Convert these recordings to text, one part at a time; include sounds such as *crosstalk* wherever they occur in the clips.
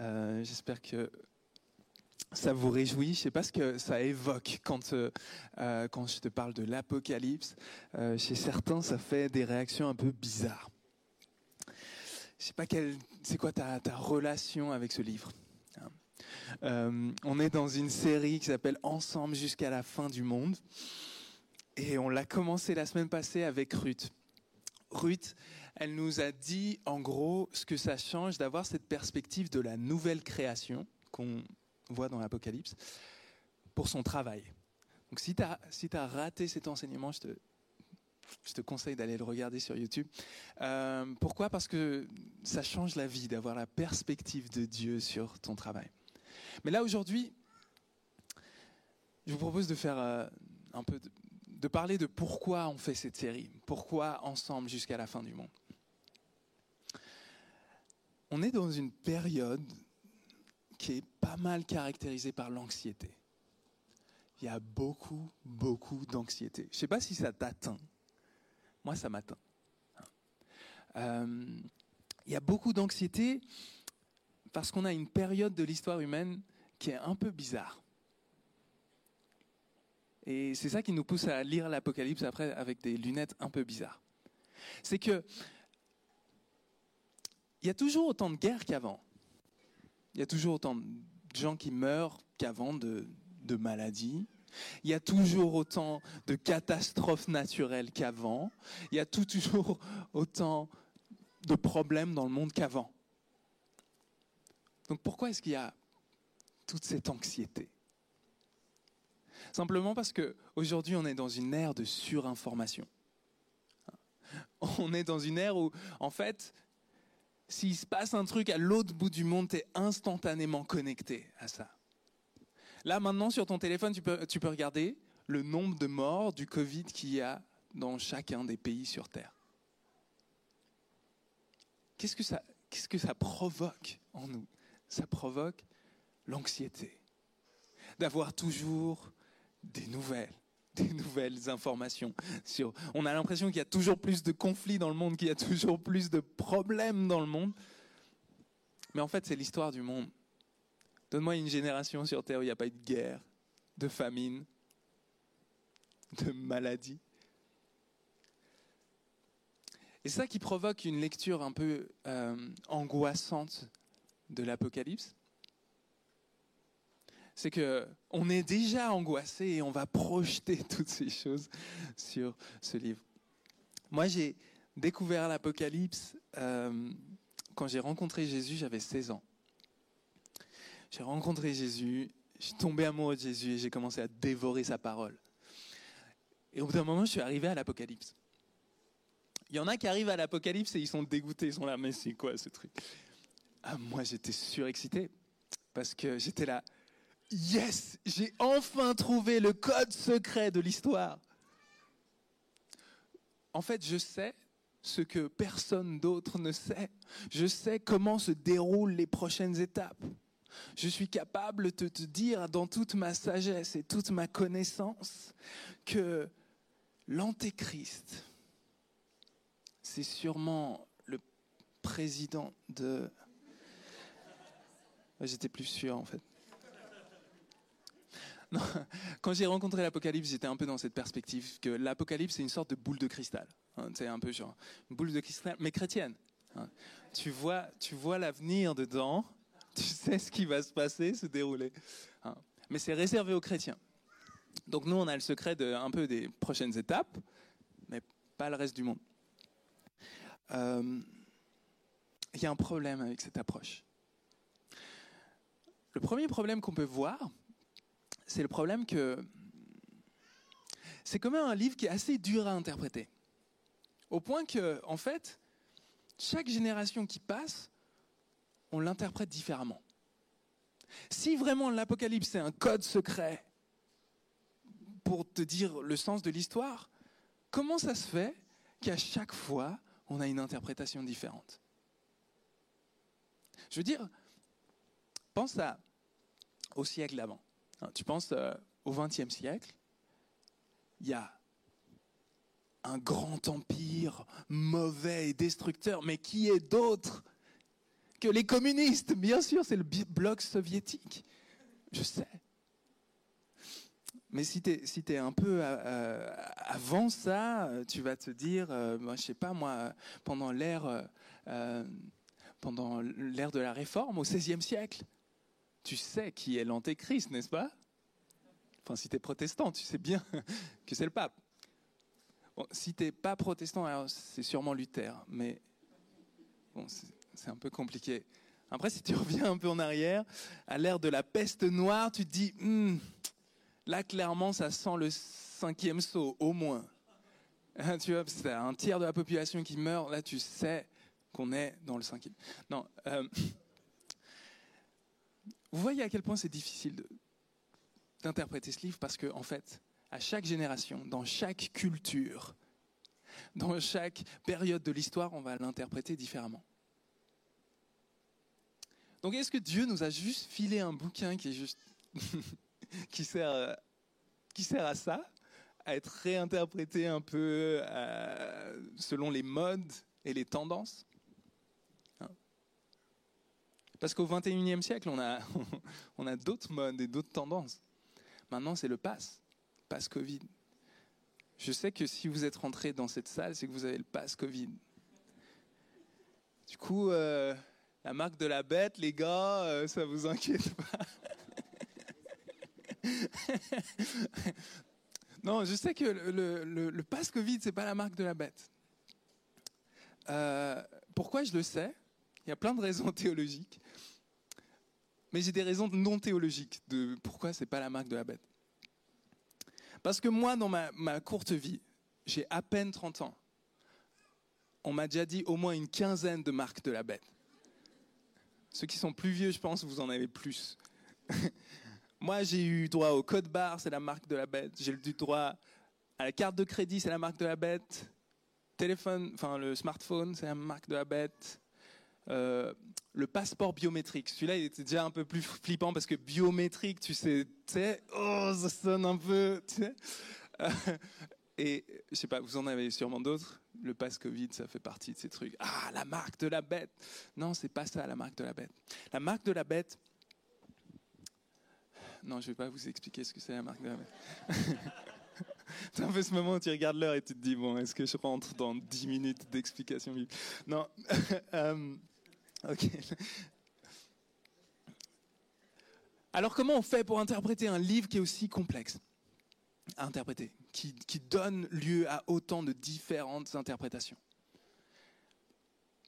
Euh, j'espère que ça vous réjouit. Je sais pas ce que ça évoque quand euh, euh, quand je te parle de l'Apocalypse. chez certains, ça fait des réactions un peu bizarres. Je sais pas c'est quoi ta, ta relation avec ce livre. Hein. on est dans une série qui s'appelle Ensemble jusqu'à la fin du monde. Et on l'a commencé la semaine passée avec Ruth. Ruth, elle nous a dit en gros ce que ça change d'avoir cette perspective de la nouvelle création qu'on voit dans l'Apocalypse pour son travail. Donc si tu as, si raté cet enseignement, je te, je te conseille d'aller le regarder sur YouTube. Euh, pourquoi? Parce que ça change la vie d'avoir la perspective de Dieu sur ton travail. Mais là aujourd'hui, je vous propose de faire euh, un peu de parler de pourquoi on fait cette série, pourquoi ensemble jusqu'à la fin du monde. On est dans une période qui est pas mal caractérisée par l'anxiété. Il y a beaucoup, beaucoup d'anxiété. Je ne sais pas si ça t'atteint. Moi, ça m'atteint. Euh, il y a beaucoup d'anxiété parce qu'on a une période de l'histoire humaine qui est un peu bizarre. Et c'est ça qui nous pousse à lire l'Apocalypse après avec des lunettes un peu bizarres. C'est que il y a toujours autant de guerres qu'avant. Il y a toujours autant de gens qui meurent qu'avant de, maladies. Il y a toujours autant de catastrophes naturelles qu'avant. Il y a toujours autant de problèmes dans le monde qu'avant. Donc pourquoi est-ce qu'il y a toute cette anxiété? Simplement parce qu'aujourd'hui, on est dans une ère de surinformation. On est dans une ère où, en fait, s'il se passe un truc à l'autre bout du monde, tu es instantanément connecté à ça. Là, maintenant, sur ton téléphone, tu peux, regarder le nombre de morts du Covid qu'il y a dans chacun des pays sur Terre. Qu'est-ce que ça provoque en nous? Ça provoque l'anxiété. D'avoir toujours des nouvelles, *laughs* des nouvelles informations. Sur, on a l'impression qu'il y a toujours plus de conflits dans le monde, qu'il y a toujours plus de problèmes dans le monde. Mais en fait, c'est l'histoire du monde. Donne-moi une génération sur Terre où il n'y a pas eu de guerre, de famine, de maladie. Et ça qui provoque une lecture un peu euh, angoissante de l'Apocalypse c'est que on est déjà angoissé et on va projeter *laughs* toutes ces choses sur ce livre. Moi, j'ai découvert l'Apocalypse euh, quand j'ai rencontré Jésus, j'avais 16 ans. J'ai rencontré Jésus, j'ai tombé amoureux de Jésus et j'ai commencé à dévorer sa parole. Et au bout d'un moment, je suis arrivé à l'Apocalypse. Il y en a qui arrivent à l'Apocalypse et ils sont dégoûtés, ils sont là, mais c'est quoi ce truc? Ah, Moi, j'étais surexcité parce que j'étais là, Yes, j'ai enfin trouvé le code secret de l'histoire. En fait, je sais ce que personne d'autre ne sait. Je sais comment se déroulent les prochaines étapes. Je suis capable de te dire dans toute ma sagesse et toute ma connaissance que l'antéchrist, c'est sûrement le président de... J'étais plus sûr en fait. Quand j'ai rencontré l'Apocalypse, j'étais un peu dans cette perspective que l'Apocalypse c'est une sorte de boule de cristal. Hein, c'est un peu genre une boule de cristal, mais chrétienne. Hein. Tu vois, tu vois l'avenir dedans. *laughs* Tu sais ce qui va se passer, se dérouler. Hein. Mais c'est réservé aux chrétiens. Donc nous, on a le secret de un peu des prochaines étapes, mais pas le reste du monde. Euh, il y a un problème avec cette approche. Le premier problème qu'on peut voir, c'est le problème que c'est quand même un livre qui est assez dur à interpréter. Au point que, en fait, chaque génération qui passe, on l'interprète différemment. Si vraiment l'Apocalypse est un code secret pour te dire le sens de l'histoire, comment ça se fait qu'à chaque fois, on a une interprétation différente? Je veux dire, pense au siècle d'avant. Hein, tu penses euh, au XXe siècle, il y a un grand empire mauvais et destructeur, mais qui est d'autre que les communistes? Bien sûr, c'est le bloc soviétique. Je sais. Mais si tu es, un peu euh, euh, avant ça, tu vas te dire, euh, moi, je sais pas, moi, pendant l'ère pendant l'ère de la Réforme, au XVIe siècle, tu sais qui est l'antéchrist, n'est-ce pas? Enfin, si tu es protestant, tu sais bien *laughs* que c'est le pape. Si tu n'es pas protestant, c'est sûrement Luther, mais bon, c'est un peu compliqué. Après, si tu *laughs* reviens un peu en arrière, à l'ère de la peste noire, tu te dis, hmm, là, clairement, ça sent le cinquième saut, au moins. *laughs* Tu vois, c'est un tiers de la population qui meurt, là, tu sais qu'on est dans le cinquième. Non. Euh, vous voyez à quel point c'est difficile d'interpréter ce livre parce que, en fait, à chaque génération, dans chaque culture, dans chaque période de l'histoire, on va l'interpréter différemment. Donc, est-ce que Dieu nous a juste filé un bouquin qui est juste *laughs* qui sert qui sert à ça, à être réinterprété un peu euh, selon les modes et les tendances? Parce qu'au XXIe siècle, on a, *laughs* on a d'autres modes et d'autres tendances. Maintenant, c'est le pass, pass Covid. Je sais que si vous êtes rentré dans cette salle, c'est que vous avez le pass Covid. Du coup, euh, la marque de la bête, les gars, euh, ça vous inquiète pas. *laughs* non, je sais que le, le, le pass Covid, c'est pas la marque de la bête. Euh, pourquoi je le sais? Il y a plein de raisons *laughs* théologiques. Mais j'ai des raisons non théologiques de pourquoi c'est pas la marque de la bête. Parce que moi, dans ma, courte vie, j'ai à peine 30 ans. On m'a déjà dit au moins une quinzaine de marques de la bête. Ceux qui sont plus vieux, je pense, vous en avez plus. *laughs* moi, j'ai eu droit au code barre, c'est la marque de la bête. J'ai eu droit à la carte de crédit, c'est la marque de la bête. Téléphone, enfin le smartphone, c'est la marque de la bête. Euh, le passeport biométrique. Celui-là, il était déjà un peu plus flippant parce que biométrique, tu sais, tu sais, oh, ça sonne un peu, tu sais. Euh, et je sais pas, vous en avez sûrement d'autres? Le pass Covid, ça fait partie de ces trucs. Ah, la marque de la bête. Non, c'est pas ça, la marque de la bête. La marque de la bête. Non, je vais pas vous expliquer ce que c'est la marque de la bête. *laughs* C'est un peu ce moment où tu regardes l'heure et tu te dis, bon, est-ce que je rentre dans 10 minutes d'explication? Non. *laughs* Alors comment on fait pour interpréter un livre qui est aussi complexe à interpréter, qui, donne lieu à autant de différentes interprétations?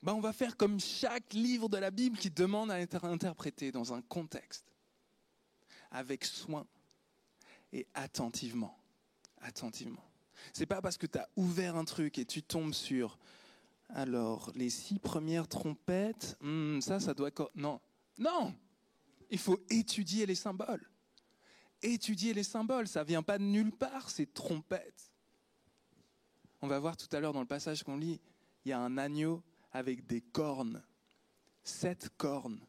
Ben, On va faire comme chaque livre de la Bible qui demande à être interprété dans un contexte, avec soin et attentivement. Attentivement. C'est pas parce que tu as ouvert un truc et tu tombes sur alors, les six premières trompettes, hmm, ça, ça doit... Non, non Il faut étudier les symboles. Étudier les symboles, ça vient pas de nulle part, ces trompettes. On va voir tout à l'heure dans le passage qu'on lit, il y a un agneau avec des cornes. Sept cornes.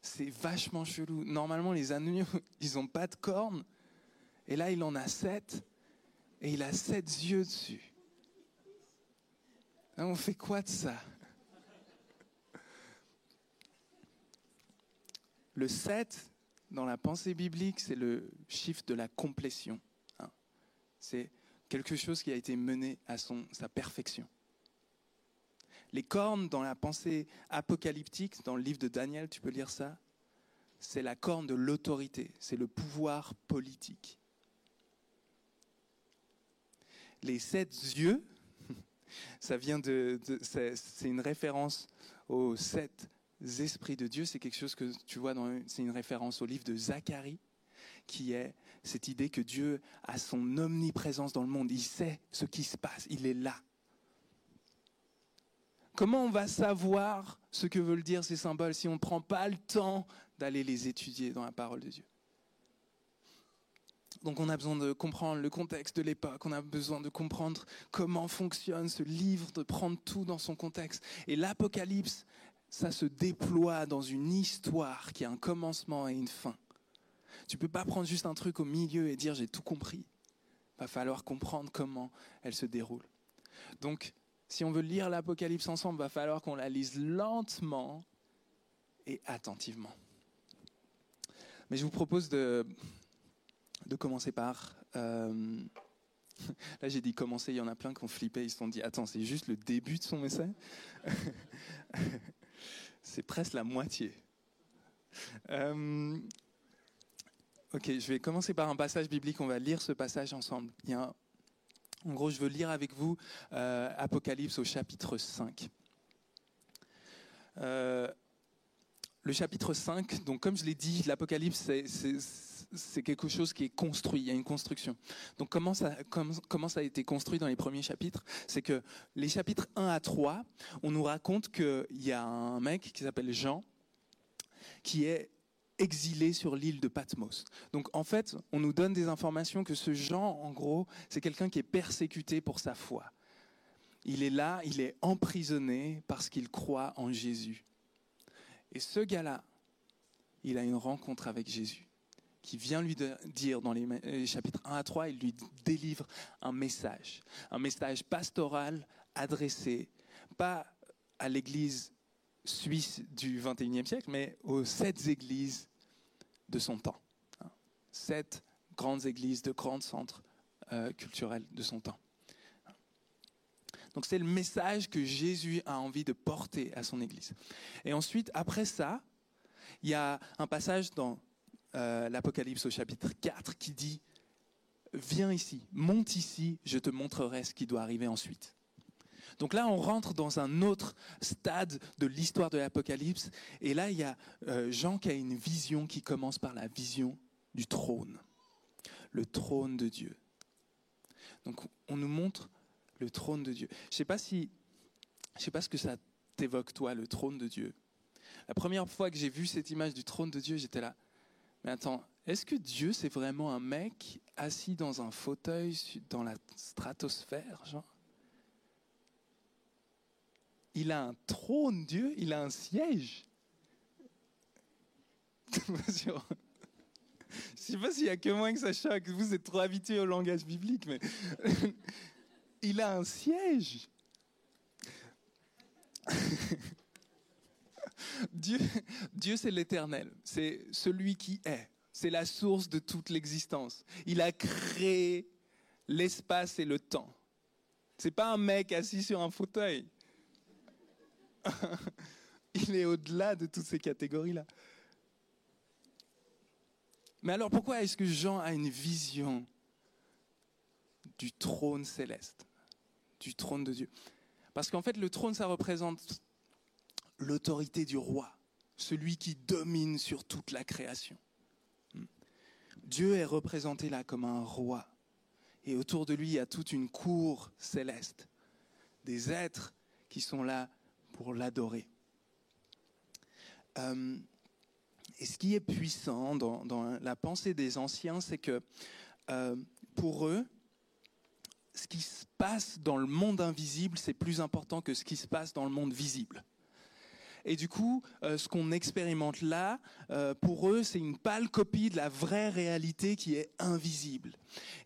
C'est vachement chelou. Normalement, les agneaux, *laughs* ils n'ont pas de cornes. Et là, il en a sept. Et il a sept yeux dessus. Hein, on fait quoi de ça? Le 7, dans la pensée biblique, c'est le chiffre de la complétion. Hein. C'est quelque chose qui a été mené à son, sa perfection. Les cornes, dans la pensée apocalyptique, dans le livre de Daniel, tu peux lire ça, c'est la corne de l'autorité, c'est le pouvoir politique. Les sept yeux, ça vient de, c'est une référence aux sept esprits de Dieu. C'est quelque chose que tu vois dans, c'est une référence au livre de Zacharie, qui est cette idée que Dieu a son omniprésence dans le monde. Il sait ce qui se passe. Il est là. Comment on va savoir ce que veulent dire ces symboles si on ne prend pas le temps d'aller les étudier dans la parole de Dieu? Donc on a besoin de comprendre le contexte de l'époque, on a besoin de comprendre comment fonctionne ce livre, de prendre tout dans son contexte. Et l'Apocalypse, ça se déploie dans une histoire qui a un commencement et une fin. Tu peux pas prendre juste un truc au milieu et dire j'ai tout compris. Il va falloir comprendre comment elle se déroule. Donc si on veut lire l'Apocalypse ensemble, il va falloir qu'on la lise lentement et attentivement. Mais je vous propose de, de commencer par... euh, *laughs* là j'ai dit commencer, il y en a plein qui ont flippé, ils se sont dit, attends, c'est juste le début de son message *laughs* C'est presque la moitié. Euh, ok, je vais commencer par un passage biblique, on va lire ce passage ensemble. Il y a en gros, je veux lire avec vous euh, Apocalypse au chapitre 5. Euh, le chapitre 5, donc comme je l'ai dit, l'Apocalypse, c'est- c'est quelque chose qui est construit, il y a une construction. Donc comment ça a été construit dans les premiers chapitres? C'est que les chapitres 1 à 3, on nous raconte qu'il y a un mec qui s'appelle Jean, qui est exilé sur l'île de Patmos. Donc en fait, on nous donne des informations que ce Jean, en gros, c'est quelqu'un qui est persécuté pour sa foi. Il est là, il est emprisonné parce qu'il croit en Jésus. Et ce gars-là, il a une rencontre avec Jésus qui vient lui dire dans les chapitres 1 à 3, il lui délivre un message, un message pastoral adressé, pas à l'église suisse du 21e siècle, mais aux sept églises de son temps. hein. Sept grandes églises de grands centres euh, culturels de son temps. Donc c'est le message que Jésus a envie de porter à son église. Et ensuite, après ça, il y a un passage dans euh, l'Apocalypse au chapitre 4 qui dit, viens ici, monte ici, je te montrerai ce qui doit arriver ensuite. Donc là, on rentre dans un autre stade de l'histoire de l'Apocalypse. Et là, il y a euh, Jean qui a une vision qui commence par la vision du trône. Le trône de Dieu. Donc on nous montre le trône de Dieu. Je sais pas si, je sais pas ce que ça t'évoque toi, le trône de Dieu. La première fois que j'ai vu cette image du trône de Dieu, j'étais là. Mais attends, est-ce que Dieu c'est vraiment un mec assis dans un fauteuil dans la stratosphère, genre? Il a un trône, Dieu, il a un siège. *laughs* Je sais pas s'il y a que moi que ça choque. Vous êtes trop habitués au langage biblique, mais *laughs* il a un siège. Dieu, Dieu c'est l'éternel, c'est celui qui est, c'est la source de toute l'existence. Il a créé l'espace et le temps. C'est pas un mec assis sur un fauteuil. *laughs* Il est au-delà de toutes ces catégories-là. Mais alors pourquoi est-ce que Jean a une vision du trône céleste, du trône de Dieu? Parce qu'en fait, le trône, ça représente l'autorité du roi, celui qui domine sur toute la création. Dieu est représenté là comme un roi. Et autour de lui, il y a toute une cour céleste, des êtres qui sont là pour l'adorer. Euh, et ce qui est puissant dans, dans la pensée des anciens, c'est que euh, pour eux, ce qui se passe dans le monde invisible, c'est plus important que ce qui se passe dans le monde visible. Et du coup, euh, ce qu'on expérimente là, euh, pour eux, c'est une pâle copie de la vraie réalité qui est invisible.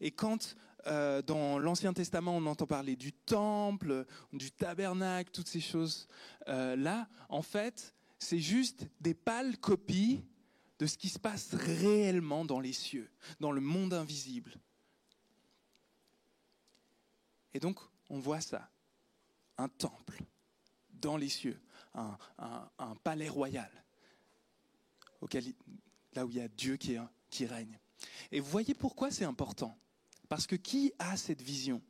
Et quand euh, dans l'Ancien Testament, on entend parler du temple, du tabernacle, toutes ces choses-là, en fait, c'est juste des pâles copies de ce qui se passe réellement dans les cieux, dans le monde invisible. Et donc, on voit ça, un temple dans les cieux, un, palais royal, auquel, là où il y a Dieu qui, règne. Et vous voyez pourquoi c'est important Parce que qui a cette vision?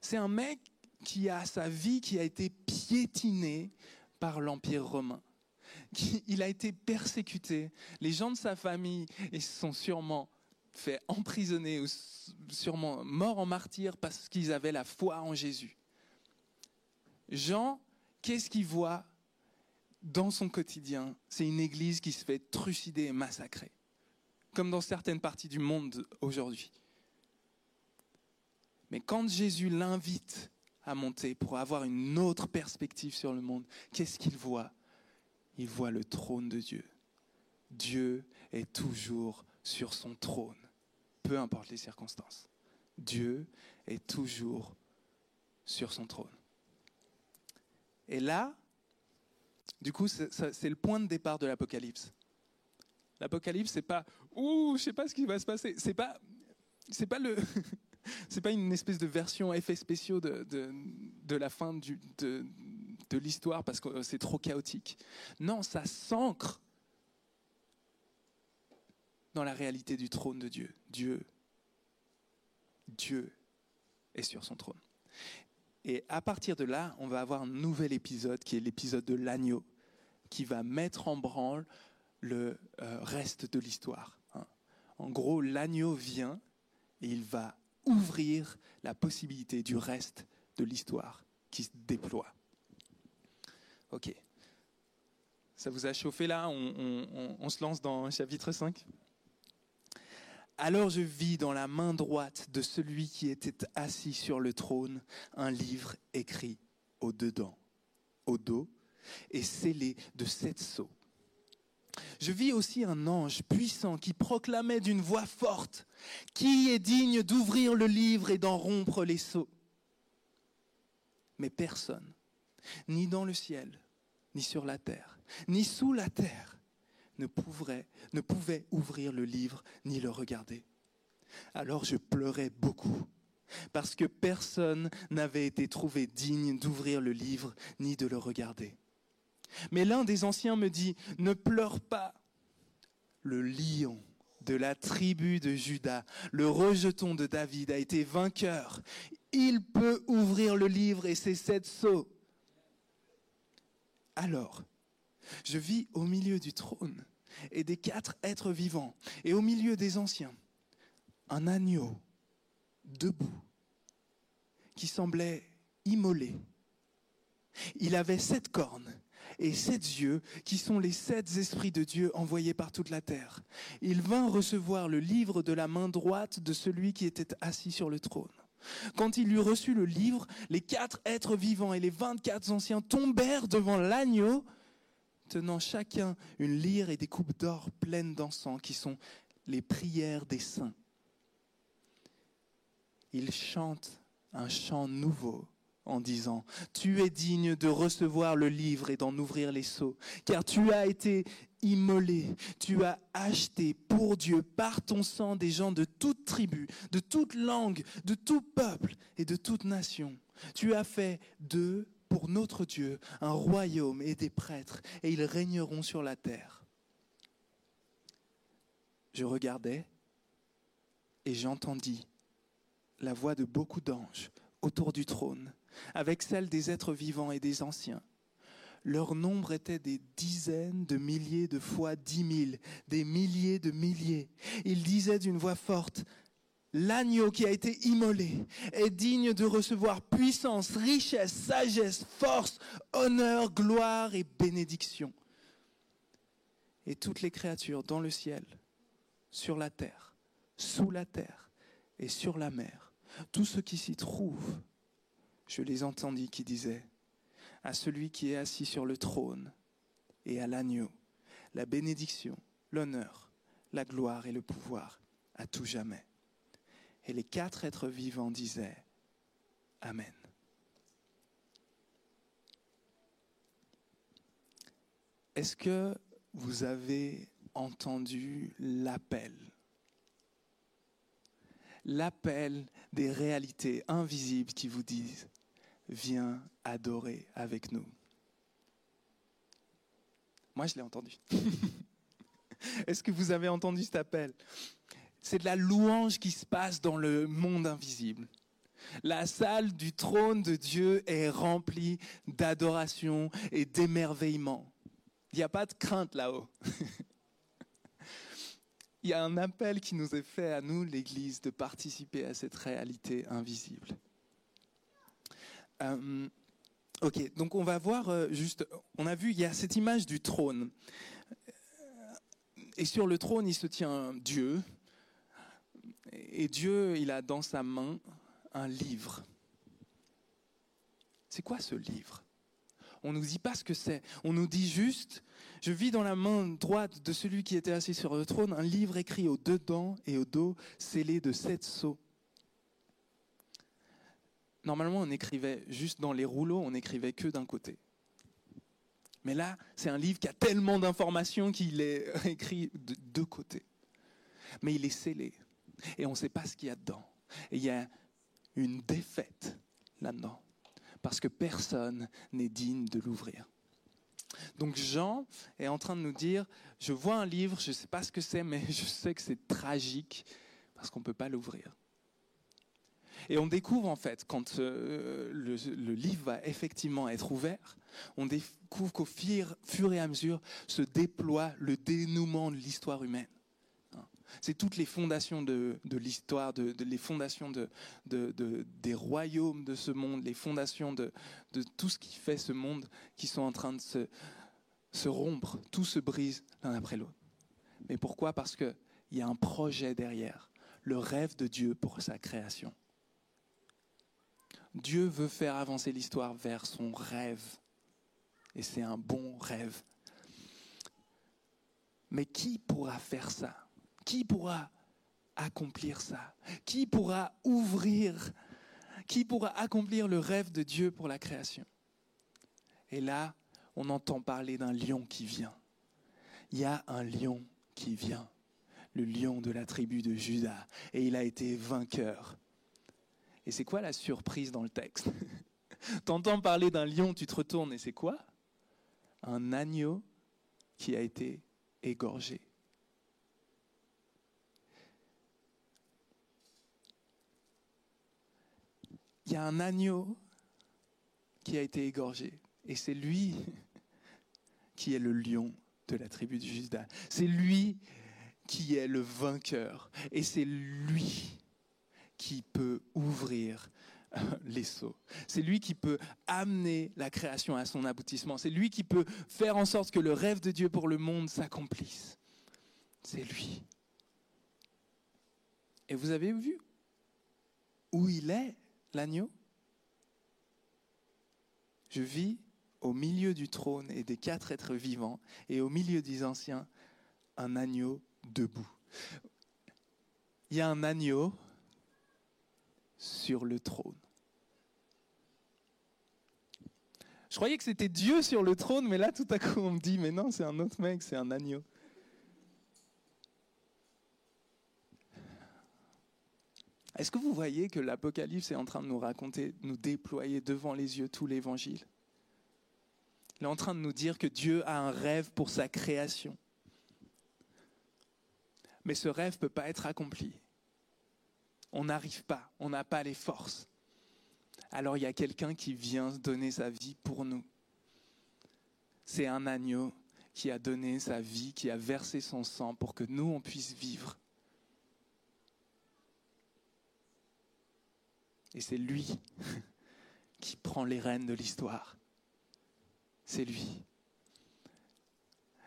C'est un mec qui a sa vie qui a été piétinée par l'Empire romain. Il a été persécuté. Les gens de sa famille se sont sûrement fait emprisonner ou sûrement morts en martyr parce qu'ils avaient la foi en Jésus. Jean, qu'est-ce qu'il voit dans son quotidien? C'est une église qui se fait trucider et massacrer, comme dans certaines parties du monde aujourd'hui. Mais quand Jésus l'invite à monter pour avoir une autre perspective sur le monde, qu'est-ce qu'il voit? Il voit le trône de Dieu. Dieu est toujours sur son trône, peu importe les circonstances. Dieu est toujours sur son trône. Et là, du coup, c'est le point de départ de l'Apocalypse. L'Apocalypse, c'est pas ouh, je sais pas ce qui va se passer. C'est pas, c'est pas le, *laughs* c'est pas une espèce de version effets spéciaux de, de, la fin de, de l'histoire parce que c'est trop chaotique. Non, ça s'ancre dans la réalité du trône de Dieu. Dieu, Dieu est sur son trône. Et à partir de là, on va avoir un nouvel épisode qui est l'épisode de l'agneau, qui va mettre en branle le euh, reste de l'histoire. Hein. En gros, l'agneau vient et il va ouvrir la possibilité du reste de l'histoire qui se déploie. Ok. Ça vous a chauffé là? On, on se lance dans chapitre 5 alors je vis dans la main droite de celui qui était assis sur le trône un livre écrit au dedans, au dos, et scellé de sept sceaux. Je vis aussi un ange puissant qui proclamait d'une voix forte, Qui est digne d'ouvrir le livre et d'en rompre les sceaux Mais personne, ni dans le ciel, ni sur la terre, ni sous la terre, ne pouvait, ouvrir le livre ni le regarder. Alors je pleurais beaucoup, parce que personne n'avait été trouvé digne d'ouvrir le livre ni de le regarder. Mais l'un des anciens me dit, ne pleure pas. Le lion de la tribu de Judas, le rejeton de David, a été vainqueur. Il peut ouvrir le livre et ses sept sceaux. Alors, je vis au milieu du trône et des quatre êtres vivants, et au milieu des anciens, un agneau debout qui semblait immolé. Il avait sept cornes et sept yeux qui sont les sept esprits de Dieu envoyés par toute la terre. Il vint recevoir le livre de la main droite de celui qui était assis sur le trône. Quand il eut reçu le livre, les quatre êtres vivants et les vingt-quatre anciens tombèrent devant l'agneau, tenant chacun une lyre et des coupes d'or pleines d'encens qui sont les prières des saints. Ils chantent un chant nouveau en disant, Tu es digne de recevoir le livre et d'en ouvrir les sceaux, car tu as été immolé, tu as acheté pour Dieu par ton sang des gens de toute tribu, de toute langue, de tout peuple et de toute nation. Tu as fait d'eux pour notre Dieu un royaume et des prêtres, et ils régneront sur la terre. Je regardais et j'entendis la voix de beaucoup d'anges autour du trône, avec celle des êtres vivants et des anciens. Leur nombre était des dizaines de milliers de fois dix mille, des milliers de milliers. Ils disaient d'une voix forte, L'agneau qui a été immolé est digne de recevoir puissance, richesse, sagesse, force, honneur, gloire et bénédiction. Et toutes les créatures dans le ciel, sur la terre, sous la terre et sur la mer, tous ceux qui s'y trouvent, je les entendis qui disaient, à celui qui est assis sur le trône et à l'agneau, la bénédiction, l'honneur, la gloire et le pouvoir à tout jamais. Et les quatre êtres vivants disaient Amen. Est-ce que vous avez entendu l'appel? L'appel des réalités invisibles qui vous disent Viens adorer avec nous. Moi, je l'ai entendu. *laughs* Est-ce que vous avez entendu cet appel? C'est de la louange qui se passe dans le monde invisible. La salle du trône de Dieu est remplie d'adoration et d'émerveillement. Il n'y a pas de crainte là-haut. *laughs* Il y a un appel qui nous est fait à nous, l'Église, de participer à cette réalité invisible. Euh, ok, donc on va voir euh, juste, on a vu, il y a cette image du trône. Et sur le trône, il se tient Dieu, et Dieu, il a dans sa main un livre. C'est quoi ce livre? On ne nous dit pas ce que c'est. On nous dit juste, je vis dans la main droite de celui qui était assis sur le trône un livre écrit au dedans et au dos, scellé de sept sceaux. normalement, on écrivait juste dans les rouleaux, on écrivait que d'un côté. Mais là, c'est un livre qui a tellement d'informations qu'il est *laughs* écrit de deux côtés. Mais il est scellé. Et on ne sait pas ce qu'il y a dedans. Et il y a une défaite là-dedans. Parce que personne n'est digne de l'ouvrir. Donc Jean est en train de nous dire, je vois un livre, je ne sais pas ce que c'est, mais *laughs* je sais que c'est tragique parce qu'on ne peut pas l'ouvrir. Et on découvre en fait, quand euh, le, livre va effectivement être ouvert, on découvre qu'au fur, et à mesure se déploie le dénouement de l'histoire humaine. C'est toutes les fondations de, l'histoire, les fondations de, des royaumes de ce monde, les fondations de, tout ce qui fait ce monde qui sont en train de se rompre. Tout se brise l'un après l'autre. Mais pourquoi? Parce qu'il y a un projet derrière, le rêve de Dieu pour sa création. Dieu veut faire avancer l'histoire vers son rêve. Et c'est un bon rêve. Mais qui pourra faire ça? Qui pourra accomplir ça? Qui pourra ouvrir? Qui pourra accomplir le rêve de Dieu pour la création? Et là, on entend parler d'un lion qui vient. Il y a un lion qui vient, le lion de la tribu de Judas, et il a été vainqueur. Et c'est quoi la surprise dans le texte? *laughs* T'entends parler d'un lion, tu te retournes et c'est quoi? Un agneau qui a été égorgé. A un agneau qui a été égorgé. Et c'est lui *laughs* qui est le lion de la tribu de Judas. C'est lui qui est le vainqueur. Et c'est lui qui peut ouvrir *laughs* les seaux. C'est lui qui peut amener la création à son aboutissement. C'est lui qui peut faire en sorte que le rêve de Dieu pour le monde s'accomplisse. C'est lui. Et vous avez vu où il est, l'agneau Je vis au milieu du trône et des quatre êtres vivants, et au milieu des anciens, un agneau debout. Il y a un agneau sur le trône. Je croyais que c'était Dieu sur le trône, mais là tout à coup on me dit, mais non, c'est un autre mec, c'est un agneau. Est-ce que vous voyez que l'Apocalypse est en train de nous raconter, nous déployer devant les yeux tout l'Évangile? Il est en train de nous dire que Dieu a un rêve pour sa création. Mais ce rêve ne peut pas être accompli on n'arrive pas, on n'a pas les forces. Alors il y a quelqu'un qui vient donner sa vie pour nous. C'est un agneau qui a donné sa vie, qui a versé son sang pour que nous, on puisse vivre. Et c'est lui *laughs* qui prend les rênes de l'histoire. C'est lui.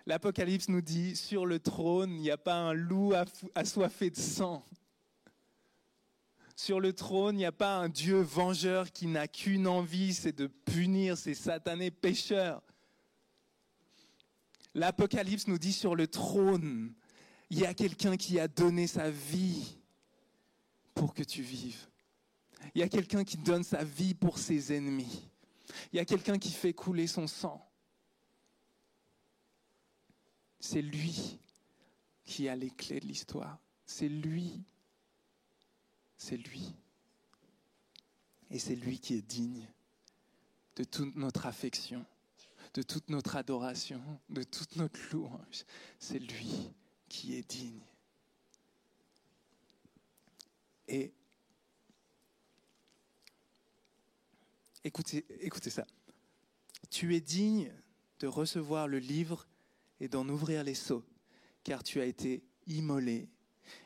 L'Apocalypse nous dit, sur le trône, il n'y a pas un loup assoiffé de sang. Sur le trône, il n'y a pas un Dieu vengeur qui n'a qu'une envie, c'est de punir ces satanés pécheurs. L'Apocalypse nous dit sur le trône, il y a quelqu'un qui a donné sa vie pour que tu vives. Il y a quelqu'un qui donne sa vie pour ses ennemis. Il y a quelqu'un qui fait couler son sang. C'est lui qui a les clés de l'histoire. C'est lui c'est lui. Et c'est lui qui est digne de toute notre affection, de toute notre adoration, de toute notre louange. C'est lui qui est digne. Et écoutez, ça. Tu es digne de recevoir le livre et d'en ouvrir les seaux, car tu as été immolé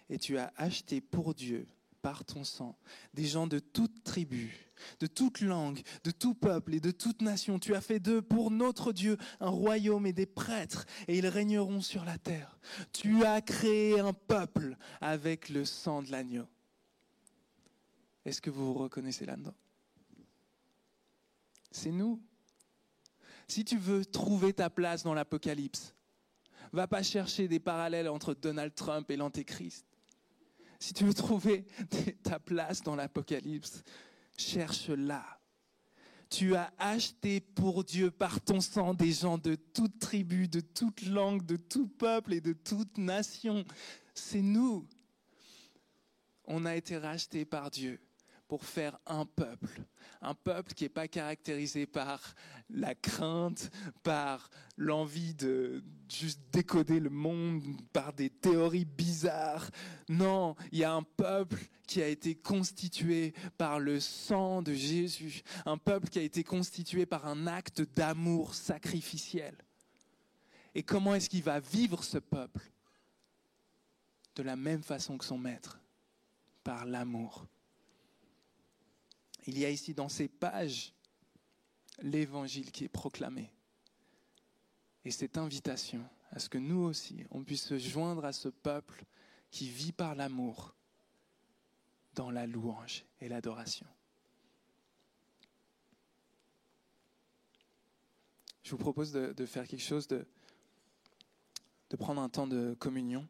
et tu as acheté pour Dieu par ton sang, des gens de toute tribu, de toute langue, de tout peuple et de toute nation. Tu as fait d'eux pour notre Dieu un royaume et des prêtres, et ils régneront sur la terre. Tu as créé un peuple avec le sang de l'agneau. Est-ce que vous vous reconnaissez là-dedans? C'est nous. Si tu veux trouver ta place dans l'Apocalypse, va pas chercher des parallèles entre Donald Trump et l'Antéchrist si tu veux trouver ta place dans l'Apocalypse, cherche-la. Tu as acheté pour Dieu par ton sang des gens de toute tribu, de toute langue, de tout peuple et de toute nation. C'est nous. On a été rachetés par Dieu pour faire un peuple. Un peuple qui n'est pas caractérisé par la crainte, par l'envie de juste décoder le monde, par des théories bizarres. Non, il y a un peuple qui a été constitué par le sang de Jésus. Un peuple qui a été constitué par un acte d'amour sacrificiel. Et comment est-ce qu'il va vivre ce peuple? De la même façon que son maître, par l'amour. Il y a ici dans ces pages l'évangile qui est proclamé. Et cette invitation à ce que nous aussi, on puisse se joindre à ce peuple qui vit par l'amour dans la louange et l'adoration. Je vous propose de, faire quelque chose, de, de prendre un temps de communion.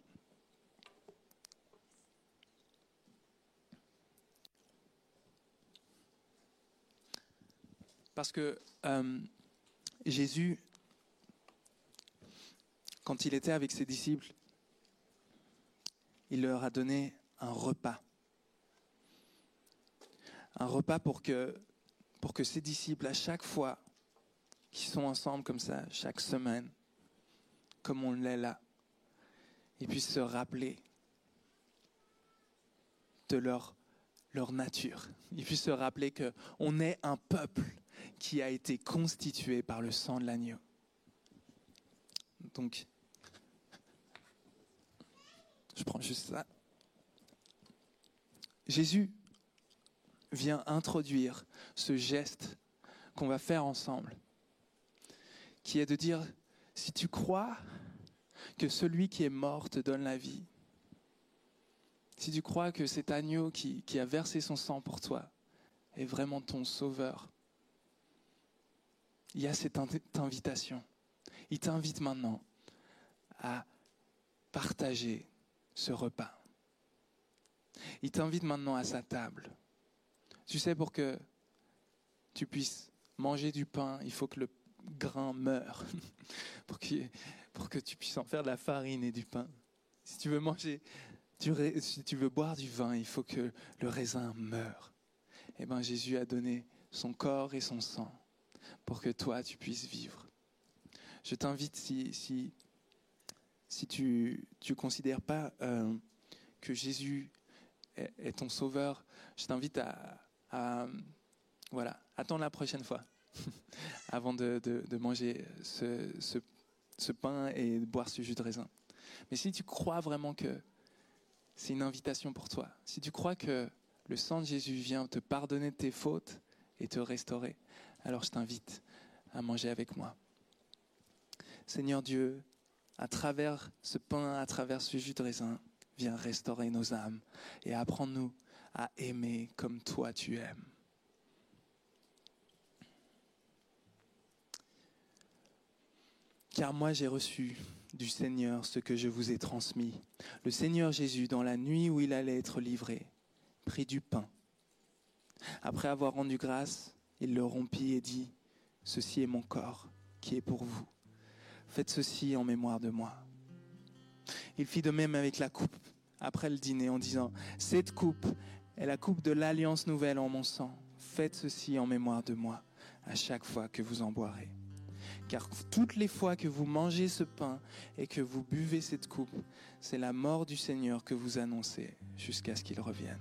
Parce que euh, Jésus, quand il était avec ses disciples, il leur a donné un repas. Un repas pour que, pour que ses disciples, à chaque fois qu'ils sont ensemble comme ça, chaque semaine, comme on l'est là, ils puissent se rappeler de leur, leur nature. Ils puissent se rappeler qu'on est un peuple qui a été constitué par le sang de l'agneau. Donc, je prends juste ça. Jésus vient introduire ce geste qu'on va faire ensemble, qui est de dire, si tu crois que celui qui est mort te donne la vie, si tu crois que cet agneau qui, qui a versé son sang pour toi est vraiment ton sauveur, il y a cette invitation. Il t'invite maintenant à partager ce repas. Il t'invite maintenant à sa table. Tu sais, pour que tu puisses manger du pain, il faut que le grain meure, *laughs* pour, pour que tu puisses en faire de la farine et du pain. Si tu veux manger, si tu veux boire du vin, il faut que le raisin meure. Eh bien, Jésus a donné son corps et son sang pour que toi, tu puisses vivre. Je t'invite, si, si, si tu ne considères pas euh, que Jésus est, ton sauveur, je t'invite à, voilà, attendre la prochaine fois *laughs* avant de, de, manger ce, ce, ce, pain et de boire ce jus de raisin. Mais si tu crois vraiment que c'est une invitation pour toi, si tu crois que le sang de Jésus vient te pardonner de tes fautes et te restaurer, alors je t'invite à manger avec moi. Seigneur Dieu, à travers ce pain, à travers ce jus de raisin, viens restaurer nos âmes et apprends-nous à aimer comme toi tu aimes. Car moi j'ai reçu du Seigneur ce que je vous ai transmis. Le Seigneur Jésus, dans la nuit où il allait être livré, prit du pain. Après avoir rendu grâce, il le rompit et dit, Ceci est mon corps qui est pour vous. Faites ceci en mémoire de moi. Il fit de même avec la coupe après le dîner en disant, Cette coupe est la coupe de l'alliance nouvelle en mon sang. Faites ceci en mémoire de moi à chaque fois que vous en boirez. Car toutes les fois que vous mangez ce pain et que vous buvez cette coupe, c'est la mort du Seigneur que vous annoncez jusqu'à ce qu'il revienne.